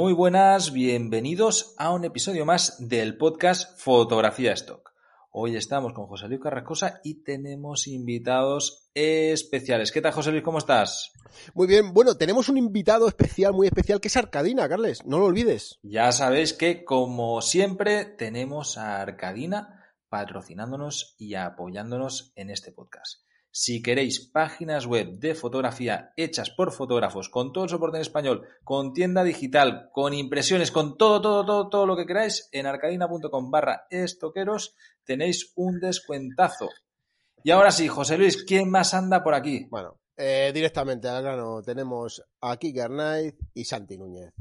Muy buenas, bienvenidos a un episodio más del podcast Fotografía Stock. Hoy estamos con José Luis Carrascosa y tenemos invitados especiales. ¿Qué tal, José Luis? ¿Cómo estás? Muy bien, bueno, tenemos un invitado especial, muy especial, que es Arcadina, Carles, no lo olvides. Ya sabéis que, como siempre, tenemos a Arcadina patrocinándonos y apoyándonos en este podcast. Si queréis páginas web de fotografía hechas por fotógrafos, con todo el soporte en español, con tienda digital, con impresiones, con todo, todo, todo, todo lo que queráis, en arcadina.com barra estoqueros tenéis un descuentazo. Y ahora sí, José Luis, ¿quién más anda por aquí? Bueno, eh, directamente al grano tenemos a Kike Arnaiz y Santi Núñez.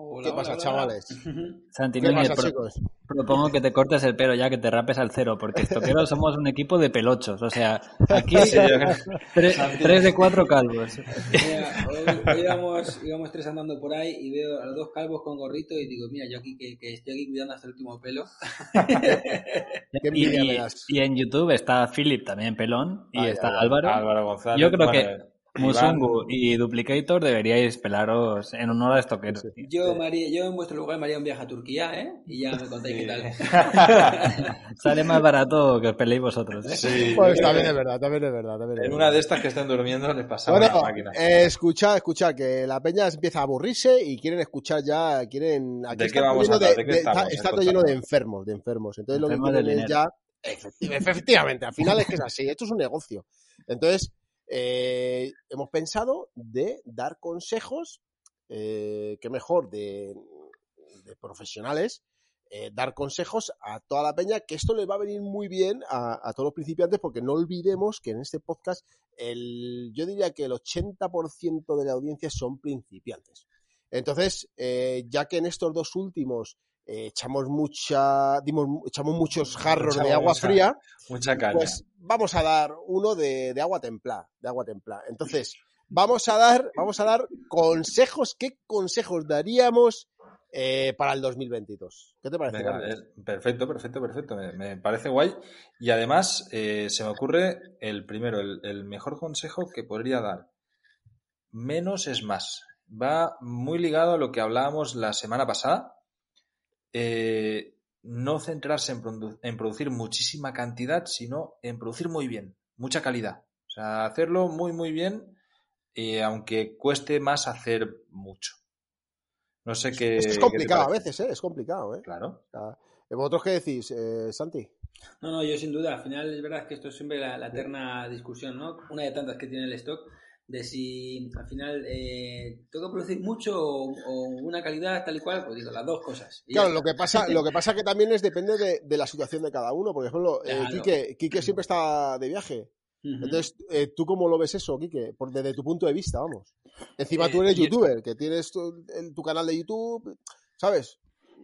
Hola, ¿Qué pasa, hola, chavales? Santi ¿Qué pasa, pro- chicos? propongo que te cortes el pelo ya, que te rapes al cero, porque estoqueros somos un equipo de pelochos. O sea, aquí Sí, tres, tres de cuatro calvos. Mira, hoy, hoy íbamos, íbamos tres andando por ahí y veo a los dos calvos con gorrito y digo, mira, yo aquí que, que estoy aquí cuidando hasta el último pelo. Qué Y, y- y en YouTube está Philip también pelón y Ay, está. Álvaro. Álvaro González. Yo creo que Musungu y Duplicator deberíais pelaros en honor a estoqueros. tío. Yo, María, yo en vuestro lugar me haría un viaje a Turquía, ¿eh? Y ya me contáis qué tal. Sale más barato que os peleéis vosotros. ¿eh? Sí, Pues también es verdad, también es verdad. También es En verdad. una de estas que estén durmiendo les pasaba Bueno, la máquina. eh, escuchad, escuchad, que la peña empieza a aburrirse y quieren escuchar ya, quieren... Aquí ¿De está qué vamos a hablar? de- ¿De estamos? Está, está todo lleno de enfermos, de enfermos. Entonces Enfermos lo que quieren es ya... Efecti- Efectivamente, al final es que es así, esto es un negocio. Entonces, eh, hemos pensado de dar consejos, eh, que mejor, de, profesionales, eh, dar consejos a toda la peña, que esto les va a venir muy bien a, todos los principiantes, porque no olvidemos que en este podcast, el, yo diría que el 80% de la audiencia son principiantes. Entonces, ya que en estos dos últimos eh, echamos mucha, dimos, echamos muchos jarros de agua mucha- fría, Mucha caña. pues vamos a dar uno de, de agua templada, de agua templada. Entonces, vamos a dar, vamos a dar consejos, ¿qué consejos daríamos eh, para el 2022? ¿Qué te parece, Venga, eh, perfecto, perfecto, perfecto. Me, me parece guay. Y además, eh, se me ocurre el primero, el, el mejor consejo que podría dar. Menos es más. Va muy ligado a lo que hablábamos la semana pasada. Eh, no centrarse en, produ- en producir muchísima cantidad, sino en producir muy bien, mucha calidad. O sea, hacerlo muy, muy bien, eh, aunque cueste más hacer mucho. No sé qué. Es qué te complicado a veces, ¿eh? Es complicado, ¿eh? Claro. O sea, ¿Vosotros qué decís, eh, Santi? No, no, yo sin duda. Al final es verdad que esto es siempre la, la eterna discusión, ¿no? Una de tantas que tiene el stock, de si al final eh, tengo que producir mucho o, o una calidad tal y cual, pues digo, las dos cosas. Y Claro, lo que pasa, lo que pasa que también es depende de, de la situación de cada uno. Por ejemplo, eh, Claro. Quique, Quique siempre está de viaje. Entonces, eh, ¿tú cómo lo ves eso, Quique? Por, desde tu punto de vista, vamos. Encima Eh, tú eres yo- youtuber, que tienes tu, en tu canal de YouTube, ¿sabes?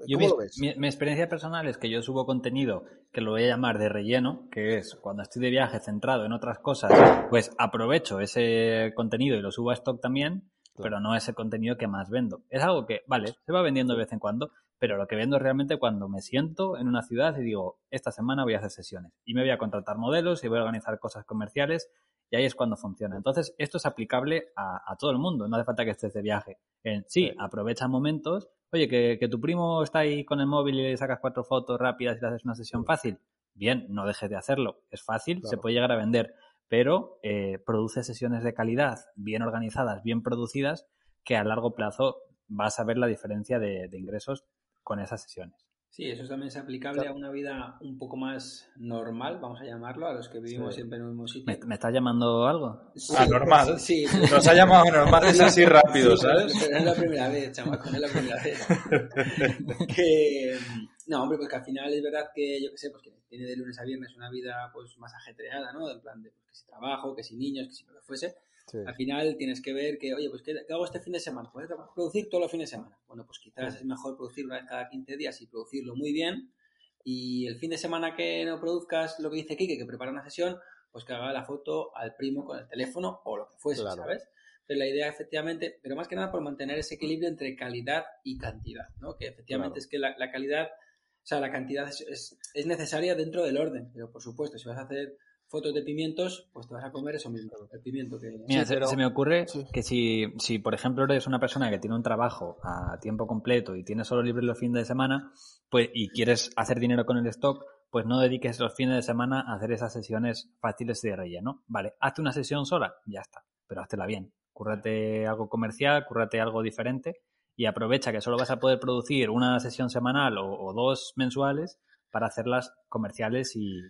Yo ¿Cómo mi, lo ves? mi- mi experiencia personal es que yo subo contenido que lo voy a llamar de relleno, que es cuando estoy de viaje centrado en otras cosas, pues aprovecho ese contenido y lo subo a stock también, pero no es el contenido que más vendo. Es algo que, vale, se va vendiendo de vez en cuando, pero lo que vendo es realmente cuando me siento en una ciudad y digo, esta semana voy a hacer sesiones y me voy a contratar modelos y voy a organizar cosas comerciales y ahí es cuando funciona. Entonces, esto es aplicable a, a todo el mundo, no hace falta que estés de viaje. En, sí, aprovecha momentos. Oye, que, que tu primo está ahí con el móvil y le sacas cuatro fotos rápidas y le haces una sesión fácil. Bien, no dejes de hacerlo. Es fácil, se puede llegar a vender, pero eh, produce sesiones de calidad, bien organizadas, bien producidas, que a largo plazo vas a ver la diferencia de, de ingresos con esas sesiones. Sí, eso también es aplicable a una vida un poco más normal, vamos a llamarlo, a los que vivimos Sí. siempre en el mismo sitio. ¿Me, me estás llamando algo? Sí, Anormal. Sí, Nos ha llamado normales así rápido, ¿sabes? pero es la primera vez, chamaco, no es la primera vez. que, No, hombre, pues que al final es verdad que, yo qué sé, pues que tiene de lunes a viernes una vida pues más ajetreada, ¿no? En plan de pues, que si trabajo, que si niños, que si lo que fuese. Sí. Al final tienes que ver que, oye, pues ¿qué, hago este fin de semana? Pues producir todos los fines de semana. Bueno, pues quizás es mejor producir una vez cada 15 días y producirlo muy bien. Y el fin de semana que no produzcas lo que dice Kike, que prepara una sesión, pues que haga la foto al primo con el teléfono o lo que fuese, Claro. ¿sabes? Entonces la idea efectivamente, pero más que nada por mantener ese equilibrio entre calidad y cantidad, ¿no? Que efectivamente Claro. es que la, la calidad, o sea, la cantidad es, es- es necesaria dentro del orden, pero por supuesto, si vas a hacer fotos de pimientos, pues te vas a comer eso mismo, el pimiento que... Mira, Sí, se, pero- se me ocurre sí. que si, si, por ejemplo, eres una persona que tiene un trabajo a tiempo completo y tienes solo libre los fines de semana, pues, y quieres hacer dinero con el stock, pues no dediques los fines de semana a hacer esas sesiones fáciles de relleno. Vale, hazte una sesión sola, ya está, pero háztela bien. Cúrrate algo comercial, cúrrate algo diferente y aprovecha que solo vas a poder producir una sesión semanal o, o dos mensuales para hacerlas comerciales y,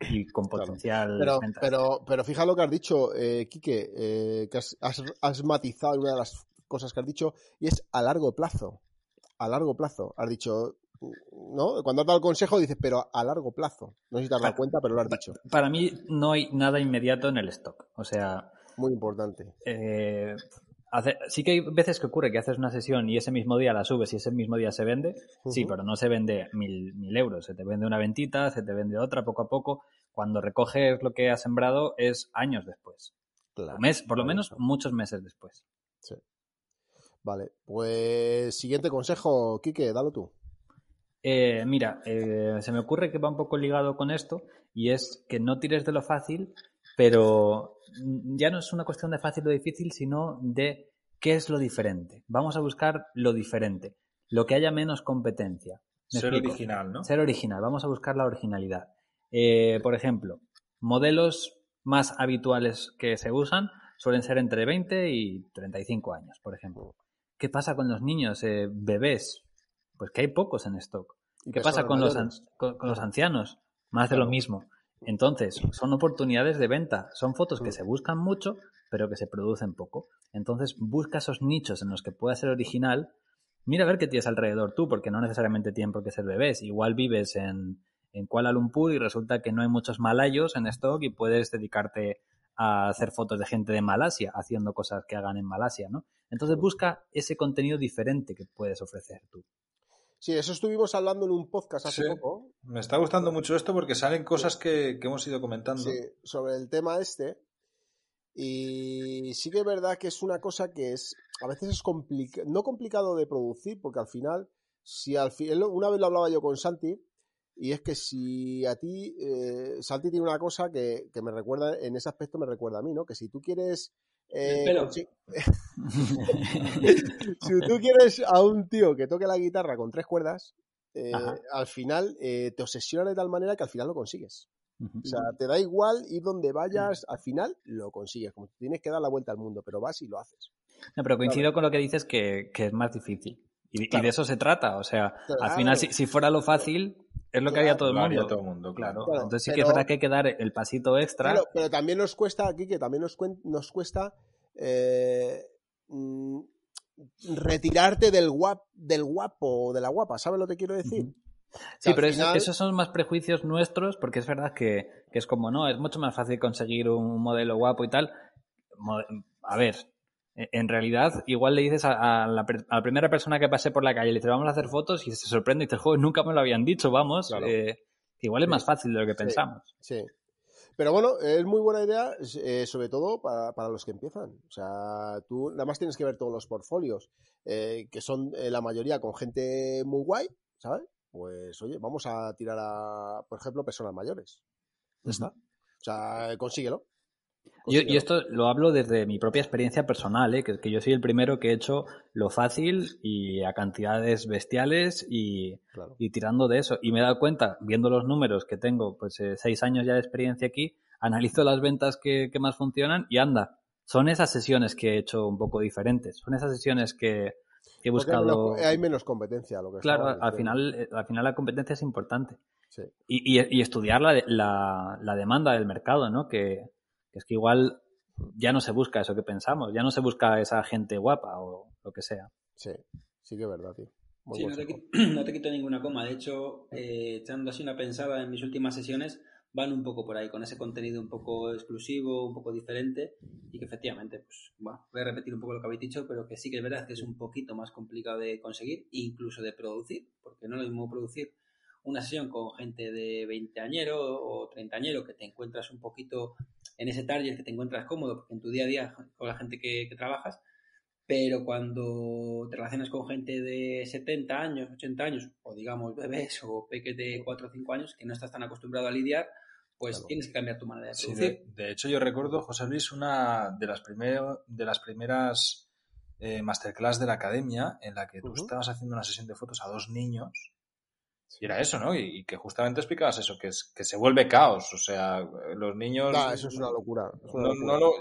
y con Claro. potencial Pero, pero, pero fija lo que has dicho, eh, Quique, eh, que has, has- has matizado una de las cosas que has dicho, y es a largo plazo. A largo plazo. Has dicho, ¿no? Cuando has dado el consejo dices, pero a largo plazo. No sé si te has dado Pa- cuenta, pero lo has dicho. Para mí no hay nada inmediato en el stock. O sea, Muy importante. eh, hace- sí que hay veces que ocurre que haces una sesión y ese mismo día la subes y ese mismo día se vende. Sí, pero no se vende mil, mil euros. Se te vende una ventita, se te vende otra poco a poco. Cuando recoges lo que has sembrado es años después. Claro. Mes, por lo menos muchos meses después. Sí. Vale, pues siguiente consejo, Quique, dalo tú. Eh, mira, eh, se me ocurre que va un poco ligado con esto y es que no tires de lo fácil, pero ya no es una cuestión de fácil o difícil, sino de qué es lo diferente. Vamos a buscar lo diferente, lo que haya menos competencia. ¿Me Ser explico? original, ¿no? Ser original, vamos a buscar la originalidad. Eh, por ejemplo, modelos más habituales que se usan suelen ser entre 20 y 35 años, por ejemplo. ¿Qué pasa con los niños, eh, bebés? Pues que hay pocos en stock. Y ¿Qué pasa con los, con los ancianos? Más de lo mismo. Entonces, son oportunidades de venta. Son fotos que Mm. se buscan mucho, pero que se producen poco. Entonces, busca esos nichos en los que pueda ser original. Mira a ver qué tienes alrededor tú, porque no necesariamente tienen por qué ser bebés. Igual vives en, en Kuala Lumpur y resulta que no hay muchos malayos en stock y puedes dedicarte a hacer fotos de gente de Malasia, haciendo cosas que hagan en Malasia, ¿no? Entonces busca ese contenido diferente que puedes ofrecer tú. Sí, eso estuvimos hablando en un podcast hace Sí. poco, Me está gustando mucho esto porque salen cosas que, que hemos ido comentando. sí, sobre el tema este. Y sí que es verdad que es una cosa que es, a veces es complicado, no complicado de producir, porque al final, si al final, una vez lo hablaba yo con Santi, y es que si a ti, eh, Santi tiene una cosa que, que me recuerda, en ese aspecto me recuerda a mí, ¿no? Que si tú quieres... eh, si tú quieres a un tío que toque la guitarra con tres cuerdas, eh, al final eh, te obsesiona de tal manera que al final lo consigues. O sea, te da igual ir donde vayas, al final lo consigues. Como tienes que dar la vuelta al mundo, pero vas y lo haces. No, pero coincido con lo que dices que, que es más difícil. Y, de eso se trata. O sea, al final, si, si fuera lo fácil, es lo que haría todo el mundo. todo el mundo, claro. Claro. Entonces sí que pero- es verdad que hay que dar el pasito extra. Claro, pero también nos cuesta aquí, que también nos, cuen- nos cuesta eh, mm, retirarte del, guap, del guapo o de la guapa, ¿sabes lo que quiero decir? Sí, pero esos son más prejuicios nuestros, porque es verdad que, que es como, no, es mucho más fácil conseguir un modelo guapo y tal. A ver, en realidad, igual le dices a, a la, per- a la primera persona que pase por la calle, le dices, vamos a hacer fotos, y se sorprende y dices, joder, nunca me lo habían dicho, vamos. Claro. eh, igual es Sí. más fácil de lo que Sí. pensamos. Sí. Pero bueno, es muy buena idea, eh, sobre todo para, para los que empiezan. O sea, tú nada más tienes que ver todos los portfolios, eh, que son eh, la mayoría con gente muy guay, ¿sabes? Pues oye, vamos a tirar a, por ejemplo, personas mayores. Ya está. O sea, consíguelo. Yo, esto lo hablo desde mi propia experiencia personal, ¿eh? que, que yo soy el primero que he hecho lo fácil y a cantidades bestiales y, Claro. y tirando de eso. Y me he dado cuenta, viendo los números que tengo, pues eh, seis años ya de experiencia aquí, analizo las ventas que, que más funcionan y anda, son esas sesiones que he hecho un poco diferentes, son esas sesiones que, que he buscado... hay menos competencia, lo que Claro, estaba al final, eh, al final la competencia es importante. Sí. Y, y- y estudiar la, la demanda del mercado, ¿no? Que, que es que igual ya no se busca eso que pensamos, ya no se busca esa gente guapa o lo que sea. Sí, sí que es verdad, tío. Sí, no te, no te, quito ninguna coma. De hecho, eh, echando así una pensada en mis últimas sesiones, van un poco por ahí, con ese contenido un poco exclusivo, un poco diferente, y que efectivamente, pues, bueno, voy a repetir un poco lo que habéis dicho, pero que sí que es verdad que es un poquito más complicado de conseguir, incluso de producir, porque no es lo mismo producir una sesión con gente de 20 añero o 30 añero que te encuentras un poquito en ese target, que te encuentras cómodo, porque en tu día a día con la gente que, que trabajas, pero cuando te relacionas con gente de 70 años, 80 años, o digamos bebés o peques de 4 o 5 años que no estás tan acostumbrado a lidiar, pues tienes que cambiar tu manera de producir. de, hecho, yo recuerdo, José Luis, una de las, de las primeras eh, masterclass de la academia en la que tú estabas haciendo una sesión de fotos a dos niños. Y era eso, ¿no? Y, que justamente explicabas eso, que, es, que se vuelve caos. O sea, los niños. eso es una locura.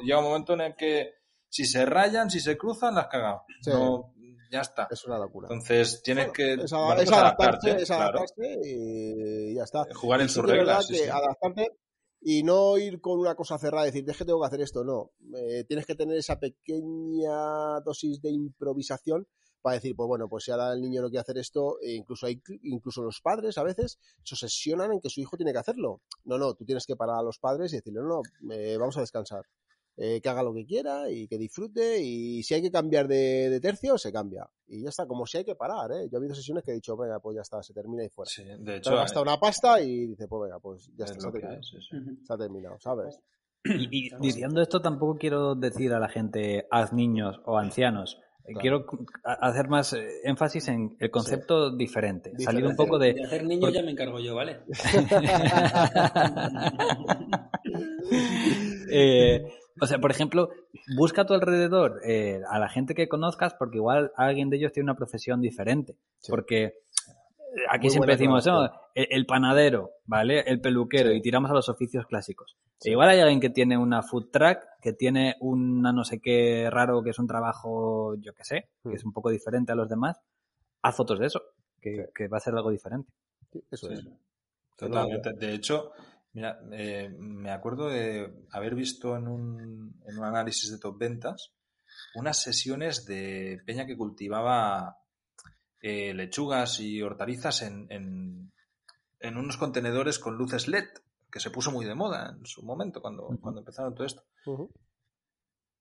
llega un momento en el que si se rayan, si se cruzan, las cagado. No, ya está. Es una locura. Entonces tienes que es, adaptarse, es adaptarse y ya está. Jugar en sus reglas. Sí, Adaptarte y no ir con una cosa cerrada decir, es que tengo que hacer esto. No. Eh, tienes que tener esa pequeña dosis de improvisación para decir, pues bueno, pues si ahora el niño no quiere hacer esto, e incluso hay, incluso los padres a veces se obsesionan en que su hijo tiene que hacerlo. No, no, tú tienes que parar a los padres y decirle, no, no, eh, vamos a descansar. Eh, que haga lo que quiera y que disfrute y si hay que cambiar de, tercio, se cambia. Y ya está, como si hay que parar, ¿eh? Yo he habido sesiones que he dicho, venga, pues ya está, se termina y fuera. Sí, de hecho... Gasta una pasta y dice, pues venga, pues ya está, se ha, terminado, se ha terminado, ¿sabes? Y, diciendo esto tampoco quiero decir a la gente, haz niños o ancianos. Quiero hacer más eh, énfasis en el concepto diferente. Salir un poco de. De hacer niños ya me encargo yo, ¿vale? eh, o sea, por ejemplo, busca a tu alrededor eh, a la gente que conozcas porque igual alguien de ellos tiene una profesión diferente. Porque aquí siempre decimos, el, panadero, ¿vale? El peluquero y tiramos a los oficios clásicos. igual hay alguien que tiene una food truck, que tiene una no sé qué raro, que es un trabajo, yo qué sé, que es un poco diferente a los demás. Haz fotos de eso, que, que va a ser algo diferente. eso es. Totalmente. De hecho, Mira, eh, me acuerdo de haber visto en un, en un análisis de top ventas unas sesiones de peña que cultivaba eh, lechugas y hortalizas en, en, en, unos contenedores con luces LED, que se puso muy de moda en su momento cuando, cuando empezaron todo esto.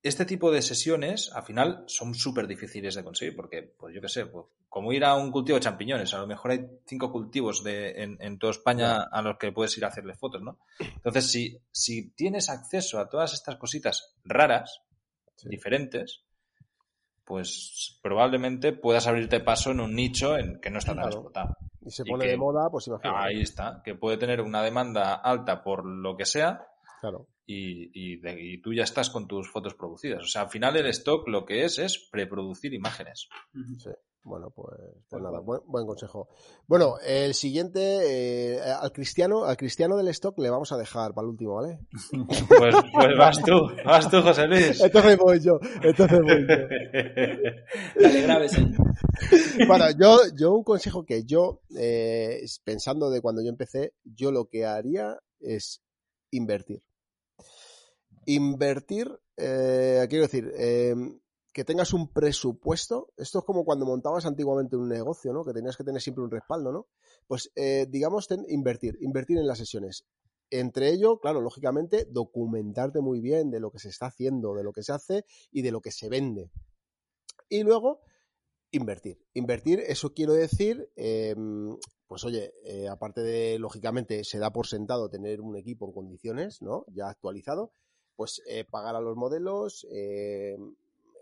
Este tipo de sesiones, al final, son súper difíciles de conseguir, porque, pues yo qué sé, pues, como ir a un cultivo de champiñones, a lo mejor hay cinco cultivos de, en, en toda España a los que puedes ir a hacerle fotos, ¿no? Entonces, si, si tienes acceso a todas estas cositas raras, diferentes, pues probablemente puedas abrirte paso en un nicho en que no está tan explotado. Y se pone de moda, pues imagínate. Ahí está, que puede tener una demanda alta por lo que sea. Claro y, tú ya estás con tus fotos producidas. O sea, al final el stock lo que es es preproducir imágenes. Sí. Bueno, pues, pues nada, buen, consejo. Bueno, el siguiente, eh, al cristiano, al cristiano del stock le vamos a dejar para el último, ¿vale? Pues, pues vas tú, vas tú, José Luis. Entonces voy yo, entonces voy yo. Dale, grábese. Bueno, yo, yo un consejo que yo, eh, pensando de cuando yo empecé, yo lo que haría es invertir invertir, eh, quiero decir, eh, que tengas un presupuesto. Esto es como cuando montabas antiguamente un negocio, ¿no? Que tenías que tener siempre un respaldo, ¿no? Pues, eh, digamos, invertir, invertir en las sesiones. Entre ello, claro, lógicamente, documentarte muy bien de lo que se está haciendo, de lo que se hace y de lo que se vende. Y luego, invertir. Invertir, eso quiero decir, em, pues oye, aparte de, lógicamente, se da por sentado tener un equipo en condiciones, ¿no? Ya actualizado, pues eh, pagar a los modelos.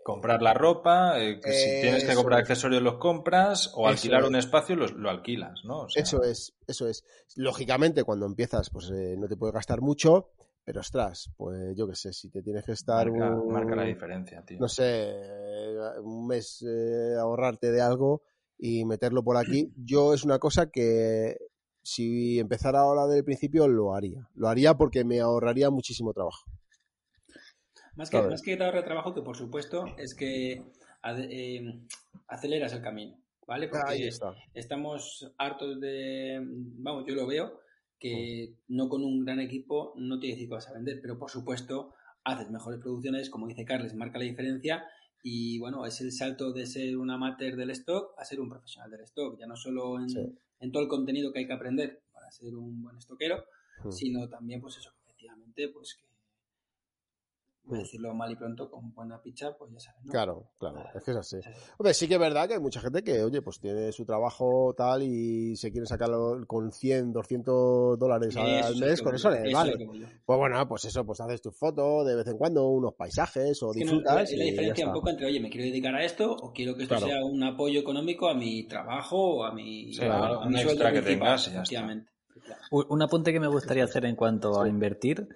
Eh, comprar la ropa, eh, que si tienes que comprar accesorios los compras o alquilar un espacio lo alquilas, ¿no? Eso es, eso es. Lógicamente cuando empiezas pues no te puedes gastar mucho, pero ostras, pues yo qué sé, si te tienes que estar marca, la diferencia, tío. No sé, un mes ahorrarte de algo y meterlo por aquí, yo es una cosa que si empezara ahora del principio lo haría. Lo haría porque me ahorraría muchísimo trabajo. Más que, más que dar trabajo, que por supuesto es que eh, aceleras el camino, ¿vale? Porque estamos hartos de, vamos, yo lo veo, que mm. no con un gran equipo no te decir que vas a vender, pero por supuesto haces mejores producciones, como dice Carles, marca la diferencia, Y bueno, es el salto de ser un amateur del stock a ser un profesional del stock, ya no solo en, Sí. en todo el contenido que hay que aprender para ser un buen estoquero, Mm. sino también, pues eso, efectivamente, pues que, a decirlo mal y pronto, con buena picha, pues ya sabes, ¿no? Claro, claro, es que es así. Sí. Hombre, sí que es verdad que hay mucha gente que, oye, pues tiene su trabajo tal y se quiere sacarlo con 100, 200 dólares al es mes, que con eso le vale. Pues bueno, pues eso, pues haces tu foto de vez en cuando, unos paisajes o Es que no- disfrutas. es la diferencia un poco entre, oye, me quiero dedicar a esto o quiero que esto Claro. sea un apoyo económico a mi trabajo o a mi, Sí, a- claro, a un mi sueldo extra que principal, tengas efectivamente. Un apunte que me gustaría hacer en cuanto a invertir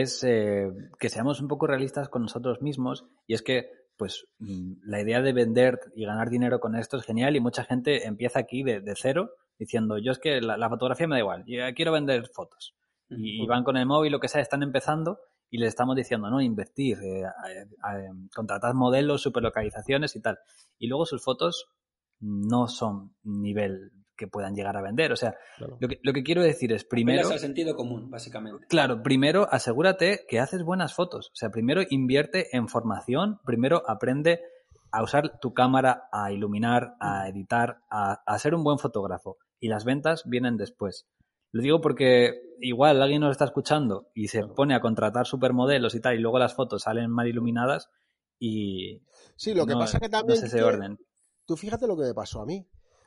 es eh, que seamos un poco realistas con nosotros mismos y es que pues mm, la idea de vender y ganar dinero con esto es genial y mucha gente empieza aquí de, de cero diciendo yo es que la, la fotografía me da igual, yo quiero vender fotos y, y van con el móvil, lo que sea, están empezando y les estamos diciendo, no, invertir, eh, contratad modelos, superlocalizaciones y tal. Y luego sus fotos no son nivel que puedan llegar a vender. O sea, Claro. lo, que, lo que quiero decir es, primero, Apelas al sentido común, básicamente. claro, primero asegúrate que haces buenas fotos. O sea, primero invierte en formación, primero aprende a usar tu cámara, a iluminar, a editar, a, a ser un buen fotógrafo. Y las ventas vienen después. Lo digo porque igual alguien nos está escuchando y se pone a contratar supermodelos y tal, y luego las fotos salen mal iluminadas y Sí, lo que no- pasa que no también. es ese que- orden. Tú fíjate lo que me pasó a mí.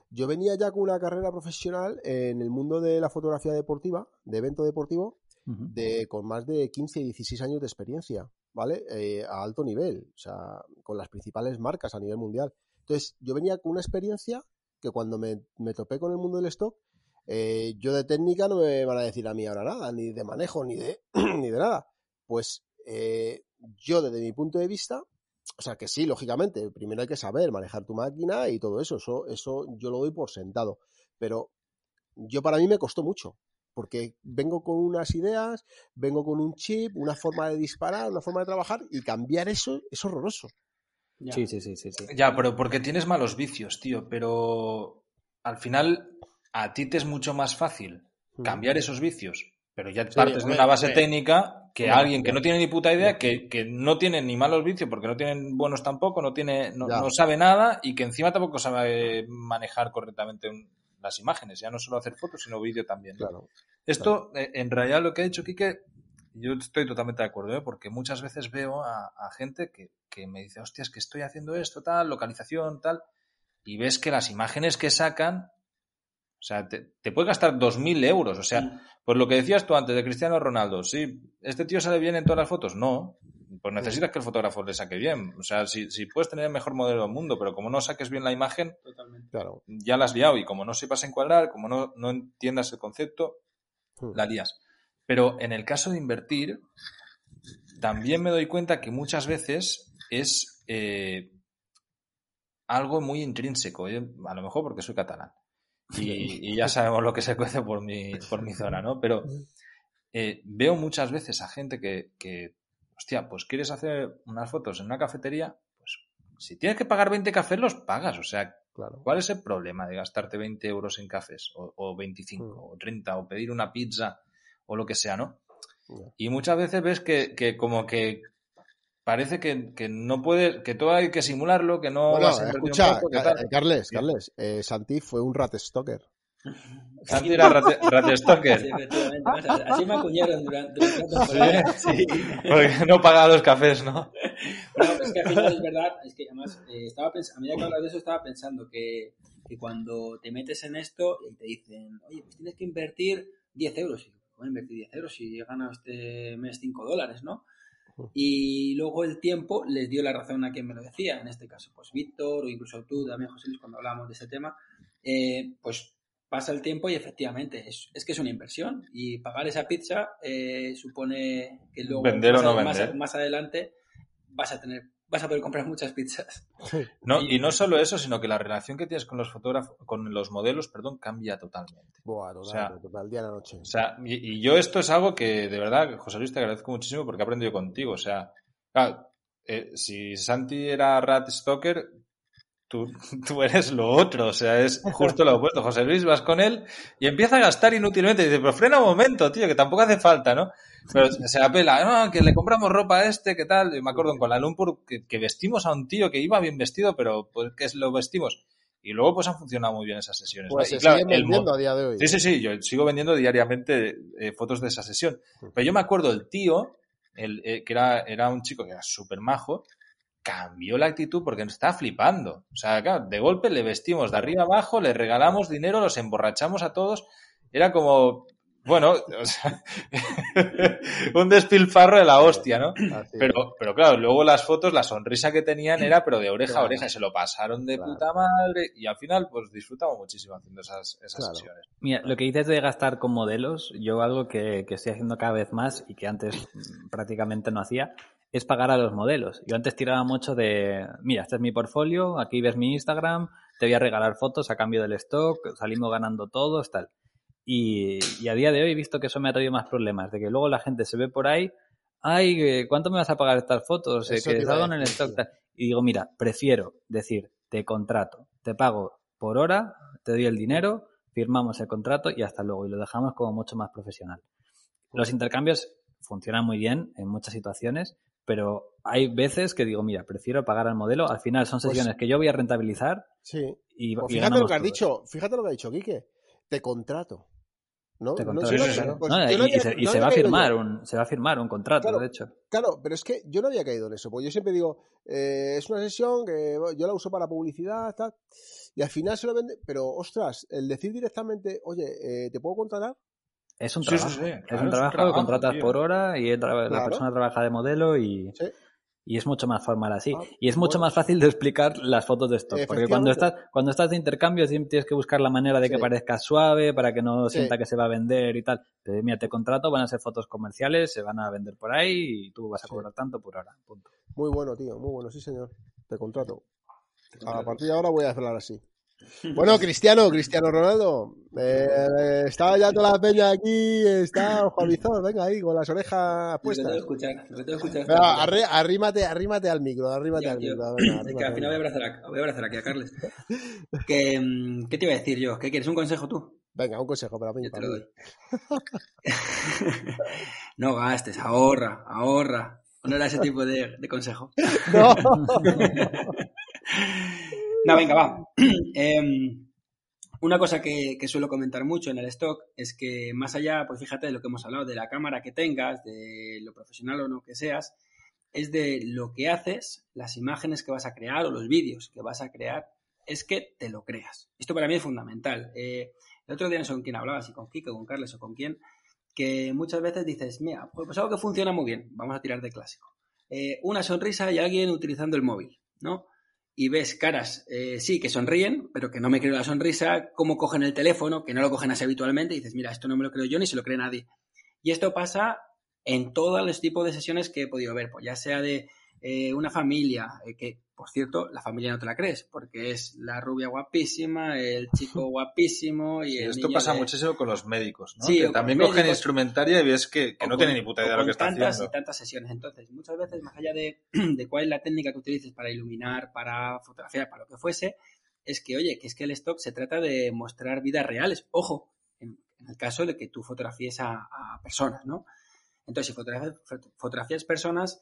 Yo venía ya con una carrera profesional en el mundo de la fotografía deportiva, de evento deportivo, de, con más de 15 y 16 años de experiencia, ¿vale? Eh, a alto nivel, o sea, con las principales marcas a nivel mundial. Entonces, yo venía con una experiencia que cuando me, me topé con el mundo del stock, eh, yo de técnica no me van a decir a mí ahora nada, ni de manejo, ni de, ni de nada. Pues eh, yo desde mi punto de vista, o sea que sí, lógicamente, primero hay que saber manejar tu máquina y todo eso, eso, eso yo lo doy por sentado. Pero yo para mí me costó mucho, porque vengo con unas ideas, vengo con un chip, una forma de disparar, una forma de trabajar, y cambiar eso es horroroso. Ya. Sí, sí, sí, sí, sí. Ya, pero porque tienes malos vicios, tío. Pero al final a ti te es mucho más fácil cambiar esos vicios. Pero ya Sí, partes de una base hombre. técnica que alguien que no tiene ni puta idea, que, que no tiene ni malos vicios porque no tienen buenos tampoco, no tiene, no, no sabe nada y que encima tampoco sabe manejar correctamente un- las imágenes, ya no solo hacer fotos, sino vídeo también. Claro. Esto, eh, en realidad, lo que ha dicho Quique, yo estoy totalmente de acuerdo, ¿eh? porque muchas veces veo a, a gente que, que me dice, hostias, que estoy haciendo esto, tal, localización, tal, y ves que las imágenes que sacan, o sea, te, te puede gastar 2.000 euros, o sea, Mm. pues lo que decías tú antes de Cristiano Ronaldo, sí, ¿este tío sale bien en todas las fotos? No, pues necesitas que el fotógrafo le saque bien, o sea, si, si puedes tener el mejor modelo del mundo, pero como no saques bien la imagen, Totalmente. Claro. ya la has liado y como no sepas encuadrar, como no, no entiendas el concepto, Hmm. la lías. Pero en el caso de invertir, también me doy cuenta que muchas veces es eh, algo muy intrínseco, ¿eh? a lo mejor porque soy catalán. Y, y ya sabemos lo que se cuece por mi, por mi zona, ¿no? Pero eh, veo muchas veces a gente que, que, hostia, pues quieres hacer unas fotos en una cafetería, pues si tienes que pagar 20 cafés, los pagas. O sea, Claro. ¿Cuál es el problema de gastarte 20 euros en cafés? O, o 25, Mm. o 30, o pedir una pizza, o lo que sea, ¿no? Y muchas veces ves que, que como que parece que, que no puede, que todo hay que simularlo, que no Bueno, vas a escucha, un poco, tal. eh, Carles, Sí. Carles, eh, Santi fue un rat stalker. Santi era rate, ratestocker, Sí, efectivamente. Más, Así me acuñaron durante, durante. Sí. porque no pagaba los cafés, ¿no? No, es que al final es verdad, es que además eh, estaba a medida que hablas de eso estaba pensando que, que cuando te metes en esto y te dicen, oye, pues tienes que invertir 10 euros. Y ¿cómo voy a invertir 10 euros si he ganado este mes 5 dólares, no? Y luego el tiempo les dio la razón a quien me lo decía, en este caso, pues Víctor o incluso tú, también José Luis, cuando hablábamos de ese tema, eh, pues pasa el tiempo y efectivamente es, es que es una inversión y pagar esa pizza eh, supone que luego Vender o no más vender. más adelante vas a tener vas a poder comprar muchas pizzas. No, y no solo eso, sino que la relación que tienes con los fotógrafos, con los modelos, perdón, cambia totalmente. Buah, total, O sea, total, día a la noche. O sea, y, y yo esto es algo que de verdad, José Luis, te agradezco muchísimo porque he aprendido contigo. O sea, claro, eh, si Santi era Rat Stalker, Tú, tú eres lo otro, o sea, es justo lo opuesto. José Luis, vas con él y empieza a gastar inútilmente. Y dice, pero frena un momento, tío, que tampoco hace falta, ¿no? Pero se apela, no, que le compramos ropa a este, ¿qué tal? Y me acuerdo en Kuala Lumpur que, que vestimos a un tío que iba bien vestido, pero pues que lo vestimos. Y luego pues han funcionado muy bien esas sesiones. Pues ¿no? se claro, siguen vendiendo a día de hoy. Sí, sí, sí, yo sigo vendiendo diariamente eh, fotos de esa sesión. Pero yo me acuerdo el tío, el, eh, que era, era un chico que era súper majo, cambió la actitud porque nos estaba flipando. O sea, claro, de golpe le vestimos de arriba abajo, le regalamos dinero, los emborrachamos a todos. Era como, bueno, o sea, un despilfarro de la hostia, ¿no? Pero, pero claro, luego las fotos, la sonrisa que tenían era, pero de oreja a oreja, se lo pasaron de Claro. puta madre y al final, pues disfrutamos muchísimo haciendo esas, esas Claro. sesiones. Mira, lo que dices de gastar con modelos, yo algo que, que estoy haciendo cada vez más y que antes mm, prácticamente no hacía, es pagar a los modelos. Yo antes tiraba mucho de, mira, este es mi portfolio, aquí ves mi Instagram, te voy a regalar fotos a cambio del stock, salimos ganando todos, tal. Y, y a día de hoy he visto que eso me ha traído más problemas, de que luego la gente se ve por ahí, ay, ¿cuánto me vas a pagar estas fotos? Eh, Eso que salgan en el stock. tal. Y digo, mira, prefiero decir, te contrato, te pago por hora, te doy el dinero, firmamos el contrato y hasta luego. Y lo dejamos como mucho más profesional. Los intercambios funcionan muy bien en muchas situaciones, pero hay veces que digo, mira, prefiero pagar al modelo. Al final son Pues- sesiones que yo voy a rentabilizar Sí. y, Pues y fíjate lo ganamos que has todos. dicho, fíjate lo que ha dicho Quique. Te contrato. ¿No? Te No, contrato, yo no- sí, sí, claro. pues No, y, no y se, y va a firmar yo. un, se va a firmar un contrato, Claro. de hecho. Claro, pero es que yo no había caído en eso, porque yo siempre digo, eh, es una sesión que yo la uso para publicidad, tal, y al final se lo vende, pero ostras, el decir directamente, oye, eh, ¿te puedo contratar? Es un Sí, sí, trabajo. sí, es claro, un es trabajo, trabajo, contratas tío. por hora y tra- la Claro. persona trabaja de modelo y, Sí. y es mucho más formal así. Ah, y es mucho bueno. más fácil de explicar las fotos de stock. Porque cuando estás, cuando estás de intercambio siempre tienes que buscar la manera de que Sí. parezca suave para que no Sí. sienta que se va a vender y tal. Pero mira, te contrato, van a ser fotos comerciales, se van a vender por ahí y tú vas a Sí. cobrar tanto por hora. Punto. Muy bueno, tío, muy bueno, sí, señor. Te contrato. A partir de ahora voy a hablar así. Bueno, Cristiano, Cristiano Ronaldo. Eh, está ya toda la peña aquí, está Juan Bizón, venga ahí, con las orejas puestas. escuchar, escuchar. Venga, arri- arrímate, arrímate al micro, arrímate Ya, al tío. micro. venga, Es que arrímate al final voy a abrazar, a, voy a abrazar aquí a Carles. Que, mm, ¿Qué te iba a decir yo? ¿Qué quieres? ¿Un consejo tú? Venga, un consejo para mí. Yo te lo doy. no gastes, ahorra, ahorra. No era ese tipo de, de consejo. No. No, venga, va. Em, una cosa que, que suelo comentar mucho en el stock es que más allá, pues fíjate de lo que hemos hablado, de la cámara que tengas, de lo profesional o no que seas, es de lo que haces, las imágenes que vas a crear o los vídeos que vas a crear, es que te lo creas. Esto para mí es fundamental. Eh, el otro día no sé con quién hablaba, si con Kiko, con Carles o con quién, que muchas veces dices, mira, pues algo que funciona muy bien, vamos a tirar de clásico. Eh, una sonrisa y alguien utilizando el móvil, ¿no? Y ves caras, eh, sí, que sonríen, pero que no me creo la sonrisa, cómo cogen el teléfono, que no lo cogen así habitualmente, y dices, mira, esto no me lo creo yo ni se lo cree nadie. Y esto pasa en todos los tipos de sesiones que he podido ver, pues ya sea de eh, una familia, eh, que por cierto, la familia no te la crees, porque es la rubia guapísima, el chico guapísimo y Sí, el esto niño pasa de- muchísimo con los médicos, ¿no? Sí, o que también cogen instrumentaria y ves que, que no con- tienen ni puta idea de lo que está tantas haciendo. y tantas sesiones. Entonces, muchas veces, más allá de, de cuál es la técnica que utilices para iluminar, para fotografiar, para lo que fuese, es que, oye, que es que el stock se trata de mostrar vidas reales. Ojo, en, en el caso de que tú fotografíes a, a personas, ¿no? Entonces, si fotografías, fotografías personas,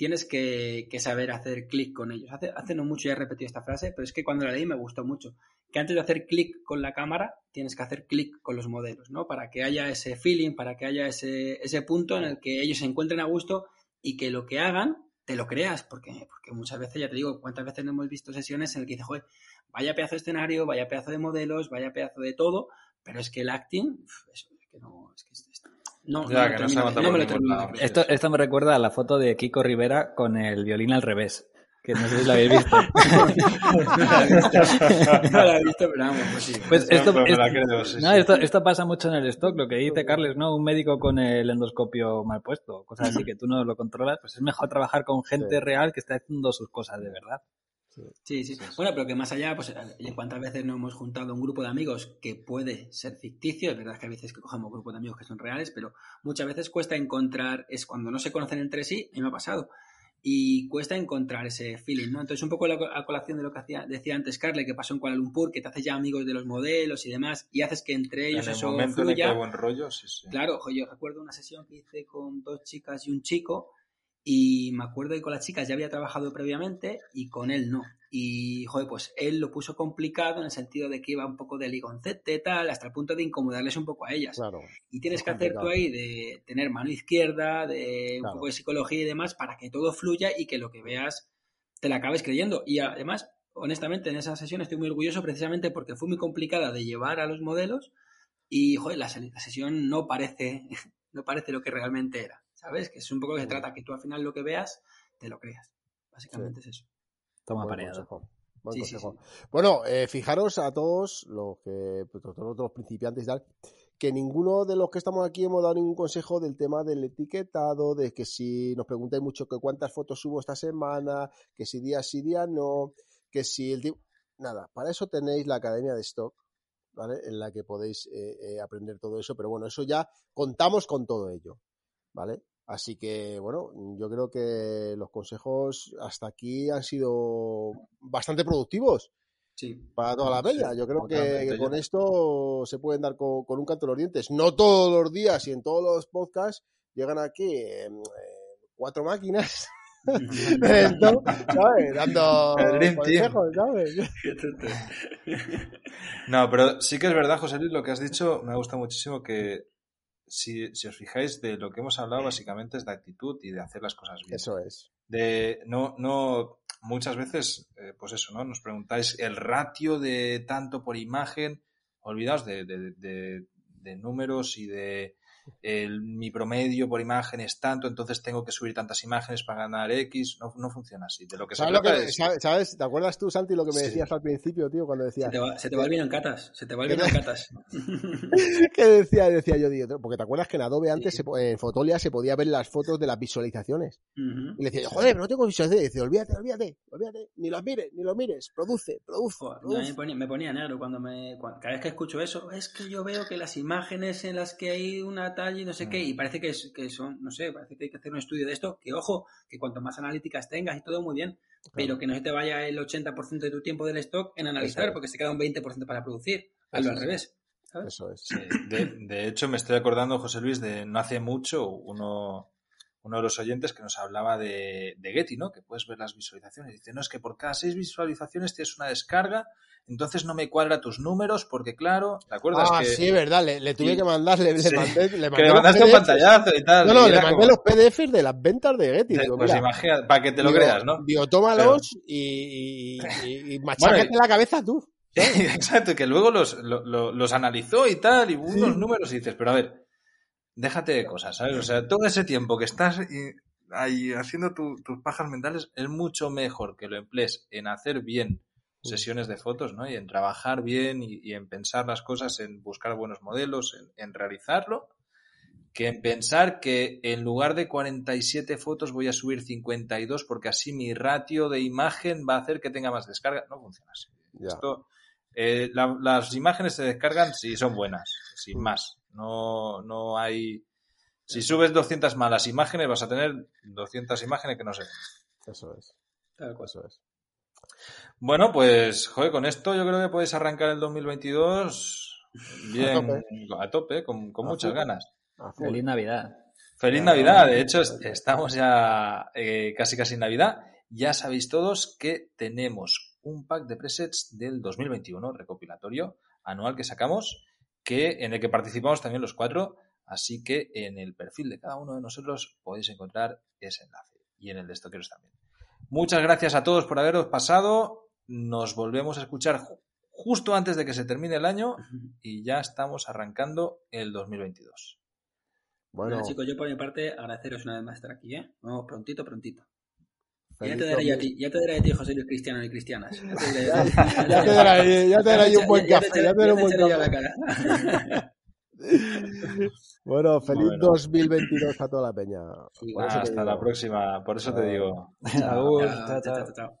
tienes que, que saber hacer clic con ellos. Hace, hace no mucho ya he repetido esta frase, pero es que cuando la leí me gustó mucho. Que antes de hacer clic con la cámara, tienes que hacer clic con los modelos, ¿no? Para que haya ese feeling, para que haya ese, ese punto en el que ellos se encuentren a gusto y que lo que hagan te lo creas, porque, porque muchas veces, ya te digo, cuántas veces no hemos visto sesiones en el que dices, joder, vaya pedazo de escenario, vaya pedazo de modelos, vaya pedazo de todo, pero es que el acting, eso, es que no, es que no, Ya, no, me termino me lo termino. Esto, esto me recuerda a la foto de Kiko Rivera con el violín al revés. Que no sé si la habéis visto. No la he visto, pero vamos, pues sí. Pues esto, Pero me la esto- creo, sí, no, sí. esto, esto pasa mucho en el stock, lo que dice Carles, ¿no? Un médico con el endoscopio mal puesto, cosas así que tú no lo controlas, pues es mejor trabajar con gente Sí. real que está haciendo sus cosas de verdad. Sí, sí. Bueno, pero que más allá, pues, oye, ¿cuántas veces no hemos juntado un grupo de amigos que puede ser ficticio? Es verdad que a veces que cogemos grupos de amigos que son reales, pero muchas veces cuesta encontrar, es cuando no se conocen entre sí, a mí me ha pasado. y cuesta encontrar ese feeling, ¿no? Entonces, un poco la, a colación de lo que hacía, decía antes Carly, que pasó en Kuala Lumpur, que te haces ya amigos de los modelos y demás, y haces que entre ellos en el eso momento en el que fluya. buen rollo, sí, sí. Claro, yo recuerdo una sesión que hice con dos chicas y un chico y me acuerdo que con las chicas ya había trabajado previamente y con él no. Y, joder, pues él lo puso complicado en el sentido de que iba un poco de ligoncete, tal, hasta el punto de incomodarles un poco a ellas. Claro. Y tienes es que hacer tú ahí de tener mano izquierda, de un poco de psicología y demás para que todo fluya y que lo que veas te la acabes creyendo. Y además, honestamente, en esa sesión estoy muy orgulloso precisamente porque fue muy complicada de llevar a los modelos y, joder, la, la sesión no parece, no parece lo que realmente era. ¿Sabes? Que es un poco que se trata que tú al final lo que veas te lo creas. Básicamente es eso. Toma Buen pareado. consejo. Buen Sí, sí, consejo. Bueno, eh, fijaros a todos los que, pues, todos los principiantes y tal, que ninguno de los que estamos aquí hemos dado ningún consejo del tema del etiquetado, de que si nos preguntáis mucho que cuántas fotos subo esta semana, que si día sí, día no, que si el tipo... Nada, para eso tenéis la Academia de Stock, ¿vale? En la que podéis eh, eh, aprender todo eso, pero bueno, eso ya contamos con todo ello, ¿vale? Así que, bueno, yo creo que los consejos hasta aquí han sido bastante productivos Sí. para toda la. Sí, Yo creo que, con esto se pueden dar con, con un canto en los dientes. No todos los días y en todos los podcasts llegan aquí eh, cuatro máquinas. Esto, ¿sabes? Dando consejos, ¿sabes? No, pero sí que es verdad, José Luis, lo que has dicho me gusta muchísimo que si, si os fijáis de lo que hemos hablado básicamente es de actitud y de hacer las cosas bien. Eso es. De no, no, muchas veces, eh, pues eso, ¿no? Nos preguntáis el ratio de tanto por imagen, olvidaos de, de- de- de números y de el- mi promedio por imagen es tanto, entonces tengo que subir tantas imágenes para ganar X. No, no funciona así. De lo que se ¿Sabes, lo trata que- es. sabe- sabes? ¿Te acuerdas tú, Santi, lo que me Sí. decías al principio, tío, cuando Se decías... te, va, se te va el vino en catas. Se te va el vino en catas. ¿Qué decía? Decía yo, tío, porque te acuerdas que en Adobe antes, Sí. se en Fotolia, se podía ver las fotos de las visualizaciones. Y le decía joder, pero no tengo visualizaciones. Y dice, olvídate, olvídate, olvídate, ni las mires, ni lo mires, produce, produce, me, ponía, me ponía negro cuando me. cua- cada vez que escucho eso, es que yo veo que las imágenes en las que hay una talla y no sé qué, y parece que, es, que son, no sé, parece que hay que hacer un estudio de esto, que ojo, que cuanto más analíticas tengas y todo muy bien, pero que no se te vaya el 80% de tu tiempo del stock en analizar, porque se queda un 20% para producir. Hazlo al es. revés. ¿sabes? Eso es. Sí, de, de hecho, me estoy acordando, José Luis, de no hace mucho uno, uno de los oyentes que nos hablaba de, de Getty, ¿no? Que puedes ver las visualizaciones. Dice, no, es que por cada seis visualizaciones tienes una descarga, entonces no me cuadra tus números, porque claro, ¿te acuerdas? Ah, que, sí, verdad, le, le tuve Sí. que mandar, le, le Sí. mandé, le que le mandé mandaste un pantallazo y tal. No, no, le mandé como- los PDFs de las ventas de Getty. digo, pues mira, imagina, para que te lo digo, creas, ¿no? Digo, tómalos y, y, y, y machácate Bueno, y- la cabeza tú. Exacto, que luego los, lo- lo- los analizó y tal, y unos números y dices, pero a ver, déjate de cosas, ¿sabes? O sea, todo ese tiempo que estás ahí haciendo tu- tus pajas mentales es mucho mejor que lo emplees en hacer bien sesiones de fotos, ¿no? Y en trabajar bien y, y en pensar las cosas, en buscar buenos modelos, en, en realizarlo, que en pensar que en lugar de 47 fotos voy a subir 52 porque así mi ratio de imagen va a hacer que tenga más descarga. No funciona así. Ya. Esto, eh, la- las imágenes se descargan si son buenas, sin más. No, no hay. Si subes 200 malas imágenes, vas a tener 200 imágenes que no se ven. Eso es. Tal cual. Eso es. Bueno, pues, joder, con esto yo creo que podéis arrancar el 2022 bien a tope, con, con A muchas ganas. A. Feliz Navidad. Feliz Navidad, de hecho es- estamos ya eh, casi casi en Navidad. Ya sabéis todos que tenemos un pack de presets del 2021 recopilatorio anual que sacamos, que en el que participamos también los cuatro, así que en el perfil de cada uno de nosotros podéis encontrar ese enlace y en el de Estoqueros también. Muchas gracias a todos por haberos pasado. Nos volvemos a escuchar ju- justo antes de que se termine el año y ya estamos arrancando el 2022. Bueno, Bueno, chicos, yo por mi parte agradeceros una vez más estar aquí, ¿eh? Vamos, prontito, prontito. Ya te daré yo a 2000. ti, ya te daré a ti, José Luis Cristiano y Cristianas. Ya te Ya te daré, ya te daré un buen café, ya te daré un buen café. Bueno, feliz Bueno. 2022 a toda la peña. Hasta la próxima, por eso te digo. Agur, Chao, chao, chao, chao.